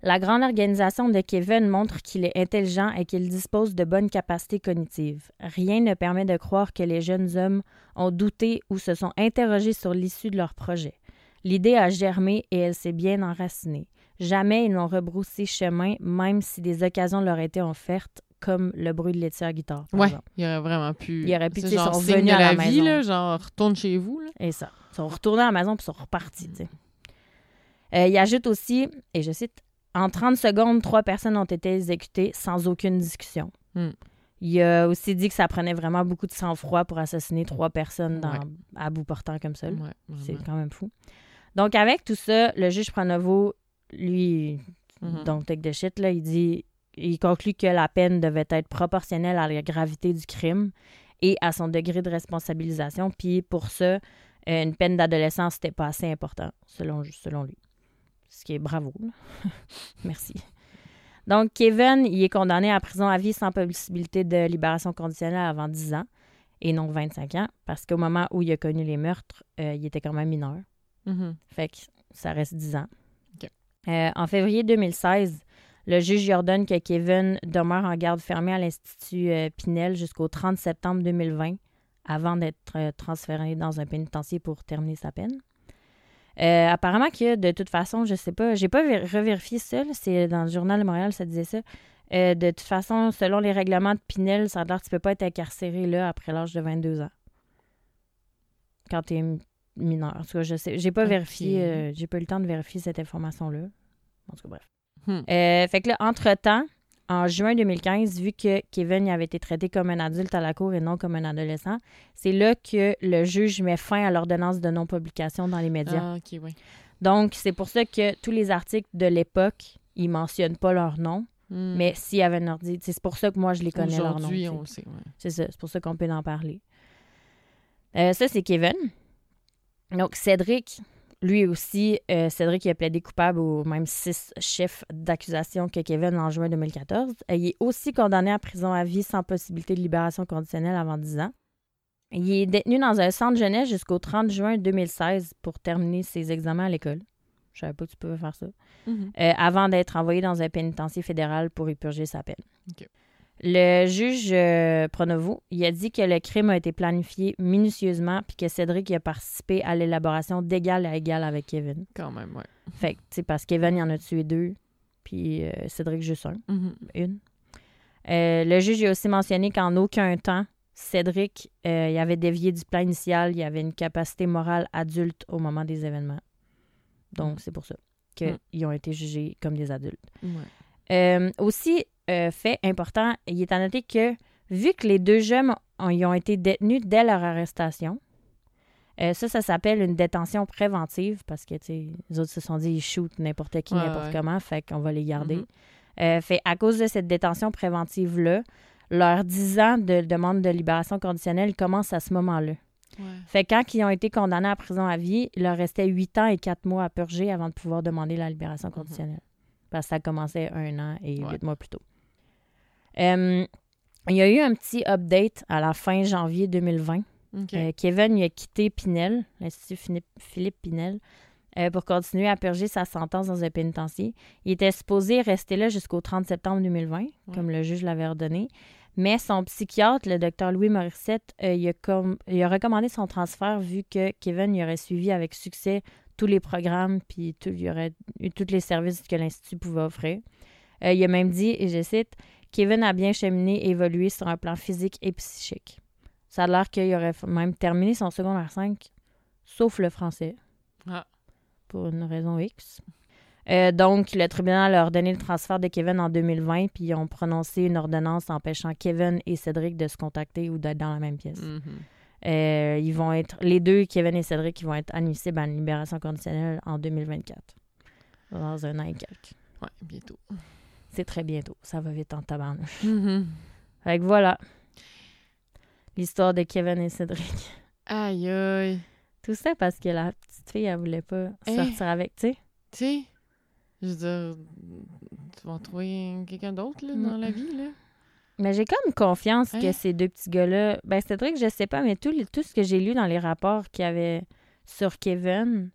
La grande organisation de Kevin montre qu'il est intelligent et qu'il dispose de bonnes capacités cognitives. Rien ne permet de croire que les jeunes hommes ont douté ou se sont interrogés sur l'issue de leur projet. L'idée a germé et elle s'est bien enracinée. Jamais ils n'ont rebroussé chemin, même si des occasions leur étaient offertes, comme le bruit de laitier à guitare. par Ouais, il aurait vraiment pu. Il aurait pu, tu sais, sont venus à la la vie, maison. là, genre retourne chez vous. Là. Et ça. Ils sont retournés à la maison puis sont repartis. tu sais. Euh, il ajoute aussi, et je cite, En 30 secondes, trois personnes ont été exécutées sans aucune discussion. Hmm. Il a aussi dit que ça prenait vraiment beaucoup de sang-froid pour assassiner trois personnes dans- Ouais. à bout portant comme ça. Ouais, C'est quand même fou. Donc, avec tout ça, le juge Pronovo, lui, Mhm. donc take the shit, là, il dit, il conclut que la peine devait être proportionnelle à la gravité du crime et à son degré de responsabilisation. Puis pour ça, euh, une peine d'adolescence, c'était pas assez important, selon, selon lui. Ce qui est bravo. Merci. Donc, Kevin, il est condamné à prison à vie sans possibilité de libération conditionnelle avant 10 ans et non 25 ans, parce qu'au moment où il a connu les meurtres, euh, il était quand même mineur. Mhm. Fait que ça reste 10 ans. Euh, en février 2016, le juge ordonne que Kevin demeure en garde fermée à l'Institut euh, Pinel jusqu'au 30 septembre 2020 avant d'être euh, transféré dans un pénitencier pour terminer sa peine. Euh, apparemment que de toute façon, je sais pas, j'ai pas vé- revérifié ça, là, c'est dans le journal de Montréal, ça disait ça. Euh, de toute façon, selon les règlements de Pinel, ça a l'air que tu peux pas être incarcéré là après l'âge de 22 ans. Quand tu es mineur. En tout cas, je sais, j'ai pas vérifié, euh, j'ai pas eu le temps de vérifier cette information-là. En tout cas, bref. Hmm. Euh, fait que là, entre-temps, en juin 2015, vu que Kevin avait été traité comme un adulte à la cour et non comme un adolescent, c'est là que le juge met fin à l'ordonnance de non-publication dans les médias. Ah, ok, oui. Donc, c'est pour ça que tous les articles de l'époque, ils mentionnent pas leur nom, Hmm. mais s'il y avait un ordi, c'est pour ça que moi, je les connais leur nom. Aujourd'hui, on le sait. ouais. C'est ça, c'est pour ça qu'on peut en parler. Euh, ça, c'est Kevin. Donc, Cédric, lui aussi, euh, Cédric il a plaidé coupable aux mêmes six chefs d'accusation que Kevin en juin 2014. Euh, il est aussi condamné à prison à vie sans possibilité de libération conditionnelle avant 10 ans. Il est détenu dans un centre jeunesse jusqu'au 30 juin 2016 pour terminer ses examens à l'école. Je savais pas que tu pouvais faire ça. Mhm. Euh, avant d'être envoyé dans un pénitencier fédéral pour y purger sa peine. Le juge euh, Pronovo, il a dit que le crime a été planifié minutieusement puis que Cédric a participé à l'élaboration d'égal à égal avec Kevin. Quand même, ouais. Fait que, tu sais, parce que Kevin, il en a tué deux, puis euh, Cédric juste un, Mhm. une. Euh, le juge a aussi mentionné qu'en aucun temps, Cédric, euh, il avait dévié du plan initial, il avait une capacité morale adulte au moment des événements. Donc, Mm. c'est pour ça qu'ils Mm. ont été jugés comme des adultes. Ouais. Euh, aussi, euh, fait important, il est à noter que vu que les deux jeunes ont, ont été détenus dès leur arrestation, euh, ça, ça s'appelle une détention préventive parce que, tu les autres se sont dit, ils shootent n'importe qui, Ouais, n'importe ouais. comment, fait qu'on va les garder. Mhm. Euh, fait à cause de cette détention préventive-là, leurs 10 ans de demande de libération conditionnelle commencent à ce moment-là. Ouais. Fait quand ils ont été condamnés à prison à vie, il leur restait 8 ans et 4 mois à purger avant de pouvoir demander la libération conditionnelle. Parce que ça commençait un an et 8 Ouais. mois plus tôt. Euh, il y a eu un petit update à la fin janvier 2020. OK. Euh, Kevin il a quitté Pinel, l'Institut Philippe, Pinel, euh, pour continuer à purger sa sentence dans un pénitencier. Il était supposé rester là jusqu'au 30 septembre 2020, comme le juge l'avait ordonné. Mais son psychiatre, le docteur Louis Morissette, euh, il, a com- il a recommandé son transfert vu que Kevin il aurait suivi avec succès tous les programmes puis tout, il y aurait eu tous les services que l'Institut pouvait offrir. Euh, il a même dit, et je cite, Kevin a bien cheminé et évolué sur un plan physique et psychique. Ça a l'air qu'il aurait même terminé son secondaire 5, sauf le français. Ah. Pour une raison X. Euh, donc, le tribunal a ordonné le transfert de Kevin en 2020, puis ils ont prononcé une ordonnance empêchant Kevin et Cédric de se contacter ou d'être dans la même pièce. Mhm. Euh, ils vont être, les deux, Kevin et Cédric, ils vont être admissibles à une libération conditionnelle en 2024. Dans un an et quelques. Ouais, bientôt. C'est très bientôt. Ça va vite en tabarnouche. Mhm. Fait que voilà. L'histoire de Kevin et Cédric. Aïe, aïe. Tout ça parce que la petite fille, elle voulait pas Eh. sortir avec, tu sais. Tu sais, je veux dire, tu vas trouver quelqu'un d'autre là, dans Mm. la vie, là. Mais j'ai comme confiance que ces deux petits gars-là. Ben, Cédric, je sais pas, mais tout, tout ce que j'ai lu dans les rapports qu'il y avait sur Kevin,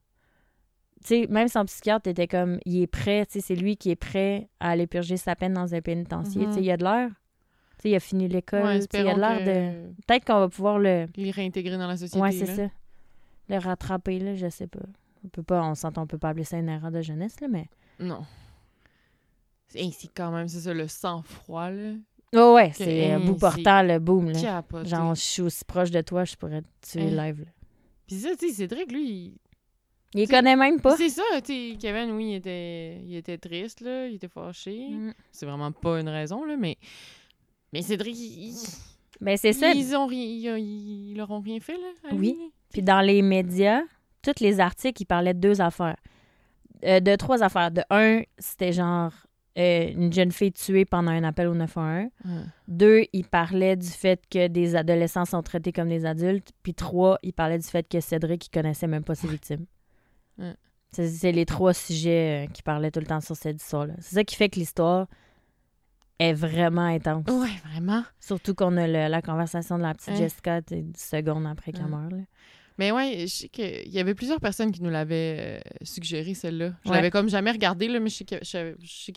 sais, même son psychiatre était comme, il est prêt, tu sais, c'est lui qui est prêt à aller purger sa peine dans un pénitencier. Mhm. Tu sais, il a de l'air. Tu sais, il a fini l'école. Ouais, il a de l'air que- de. Peut-être qu'on va pouvoir le. les réintégrer dans la société. Ouais, c'est ça. Le rattraper, là, je sais pas. On peut pas, on s'entend, on peut pas appeler ça une erreur de jeunesse, là, mais. Non. C'est quand même, c'est ça, le sang-froid, là. Oh, ouais, c'est un hein, bout portant, le boom, là. Capoté. Genre, je suis aussi proche de toi, je pourrais te tuer live, là. Puis ça, tu sais, Cédric, lui, il- Il les connaît même pas. c'est ça, tu Kevin, oui, il était, il était triste, là, il était fâché. Mm. C'est vraiment pas une raison, là, mais... Mais Cédric, il- il- Ben, c'est ça. ils, ont ri- ils, ils, ils leur ont rien fait, là, à Oui. lui. Puis dans les médias, tous les articles, ils parlaient de deux affaires. Euh, de trois affaires. De un, c'était genre euh, une jeune fille tuée pendant un appel au 911. Ouais. Deux, ils parlaient du fait que des adolescents sont traités comme des adultes. Puis trois, ils parlaient du fait que Cédric, il connaissait même pas ses victimes. C'est les trois sujets euh, qui parlaient tout le temps sur cette histoire-là. C'est ça qui fait que l'histoire est vraiment intense. Ouais, vraiment. Surtout qu'on a le- la conversation de la petite Hein? Jessica dix secondes après qu'elle Hein. meurt. là. Mais ouais, je sais qu'il y avait plusieurs personnes qui nous l'avaient euh, suggéré, celle-là. Je Ouais. l'avais comme jamais regardé, là, mais je sais qu'il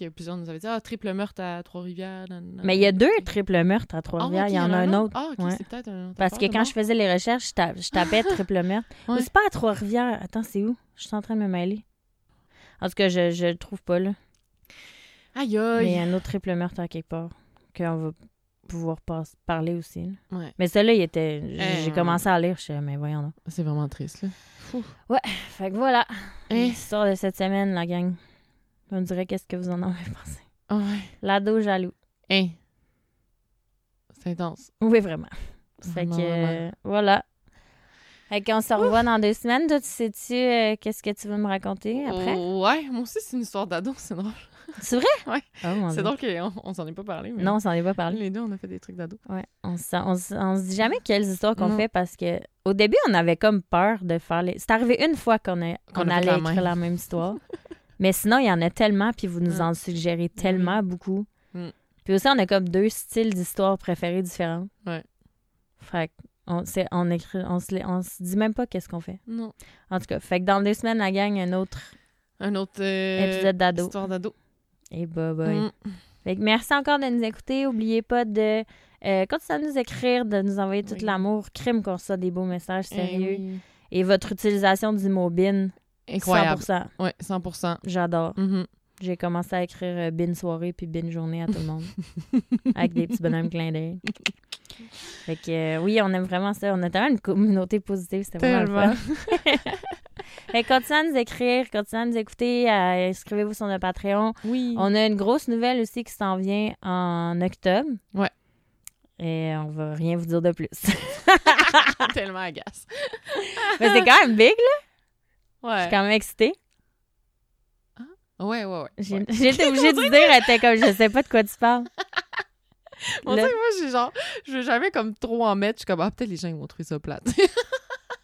y a plusieurs qui nous avaient dit « Ah, triple meurtre à Trois-Rivières. Mais il y a deux triples meurtres à Ah, Trois-Rivières. ok, il y en a un autre. Ah, ok, Ouais. c'est peut-être un autre Parce que quand je faisais les recherches, je, ta- je tapais triple meurtre. Ouais. C'est pas à Trois-Rivières. Attends, c'est où? Je suis en train de me mêler. En tout cas, je, je le trouve pas, là. Aïe, Mais il y aïe! a un autre triple meurtre à quelque part qu'on va pouvoir pas- parler aussi. là. Ouais, Mais celui-là, il était... J'ai Euh. commencé à lire. Je suis mais voyons c'est vraiment triste, là. Fait que voilà. Hein? L'histoire de cette semaine, la gang. On dirait qu'est-ce que vous en avez pensé? Ouais. L'ado jaloux. Hein. C'est intense. Oui, vraiment. Fait Vraiment, que, vraiment. euh, voilà. Fait qu'on se revoit dans deux semaines. Toi, tu sais-tu euh, qu'est-ce que tu veux me raconter après? Ouais, moi aussi, c'est une histoire d'ado, c'est drôle. C'est vrai? Ouais. Oh, C'est drôle qu'on on s'en est pas parlé, mais Non, on s'en est pas parlé. les deux, on a fait des trucs d'ado. Ouais. On, se- on, se- on se dit jamais quelles histoires qu'on fait parce que au début, on avait comme peur de faire les. C'est arrivé une fois qu'on allait la écrire même. la même histoire. Mais sinon, il y en a tellement, puis vous nous Mm. en suggérez tellement beaucoup. Mm. Puis aussi, on a comme deux styles d'histoires préférés différents. Ouais. Fait on, on, écrit, on, se, les- on se dit même pas qu'est-ce qu'on fait. Non. En tout cas, fait que dans deux semaines, la gang, un autre Un autre euh, épisode d'ado. histoire d'ado. Et bye bye. Mm. Fait que merci encore de nous écouter. Oubliez pas de euh, continuer à nous écrire, de nous envoyer tout Oui. l'amour. Crime qu'on reçoit des beaux messages Eh sérieux. oui. Et votre utilisation du mot bin, Incroyable. 100%. Ouais, 100% J'adore. Mhm. J'ai commencé à écrire euh, bin soirée puis bin journée à tout le monde. avec des petits bonhommes clins d'œil. Fait que euh, oui, on aime vraiment ça. On a tellement une communauté positive. C'était vraiment fun. Continuez à nous écrire, continuez à nous écouter. euh, Inscrivez-vous sur notre Patreon. Oui. On a une grosse nouvelle aussi qui s'en vient en octobre. Ouais. Et on va rien vous dire de plus. tellement agace. Mais c'est quand même big, là. Je Ouais. suis quand même excitée. Ouais, ouais, ouais. J'ai ouais. j'ai été obligée de dire, elle était comme, je sais pas de quoi tu parles. On dirait que moi, j'ai genre, je veux jamais comme trop en mettre. Je suis comme, ah, peut-être les gens ils vont trouver ça plate.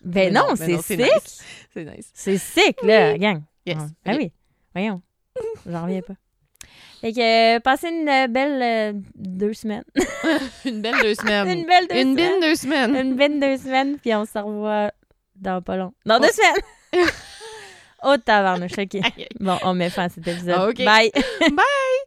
Ben non, c'est sick. nice. C'est nice. C'est sick, là, gang. Yes. Ah ben oui. Voyons. J'en reviens pas. Fait que, euh, passez une euh, belle euh, deux semaines. Une belle deux semaines. une belle deux Une semaines. belle deux semaines. Une belle deux semaines, puis on se revoit dans pas long. Dans deux semaines! oh, tabarnouche, OK. Bon, on met fin à cet épisode. Ah. Bye! Bye!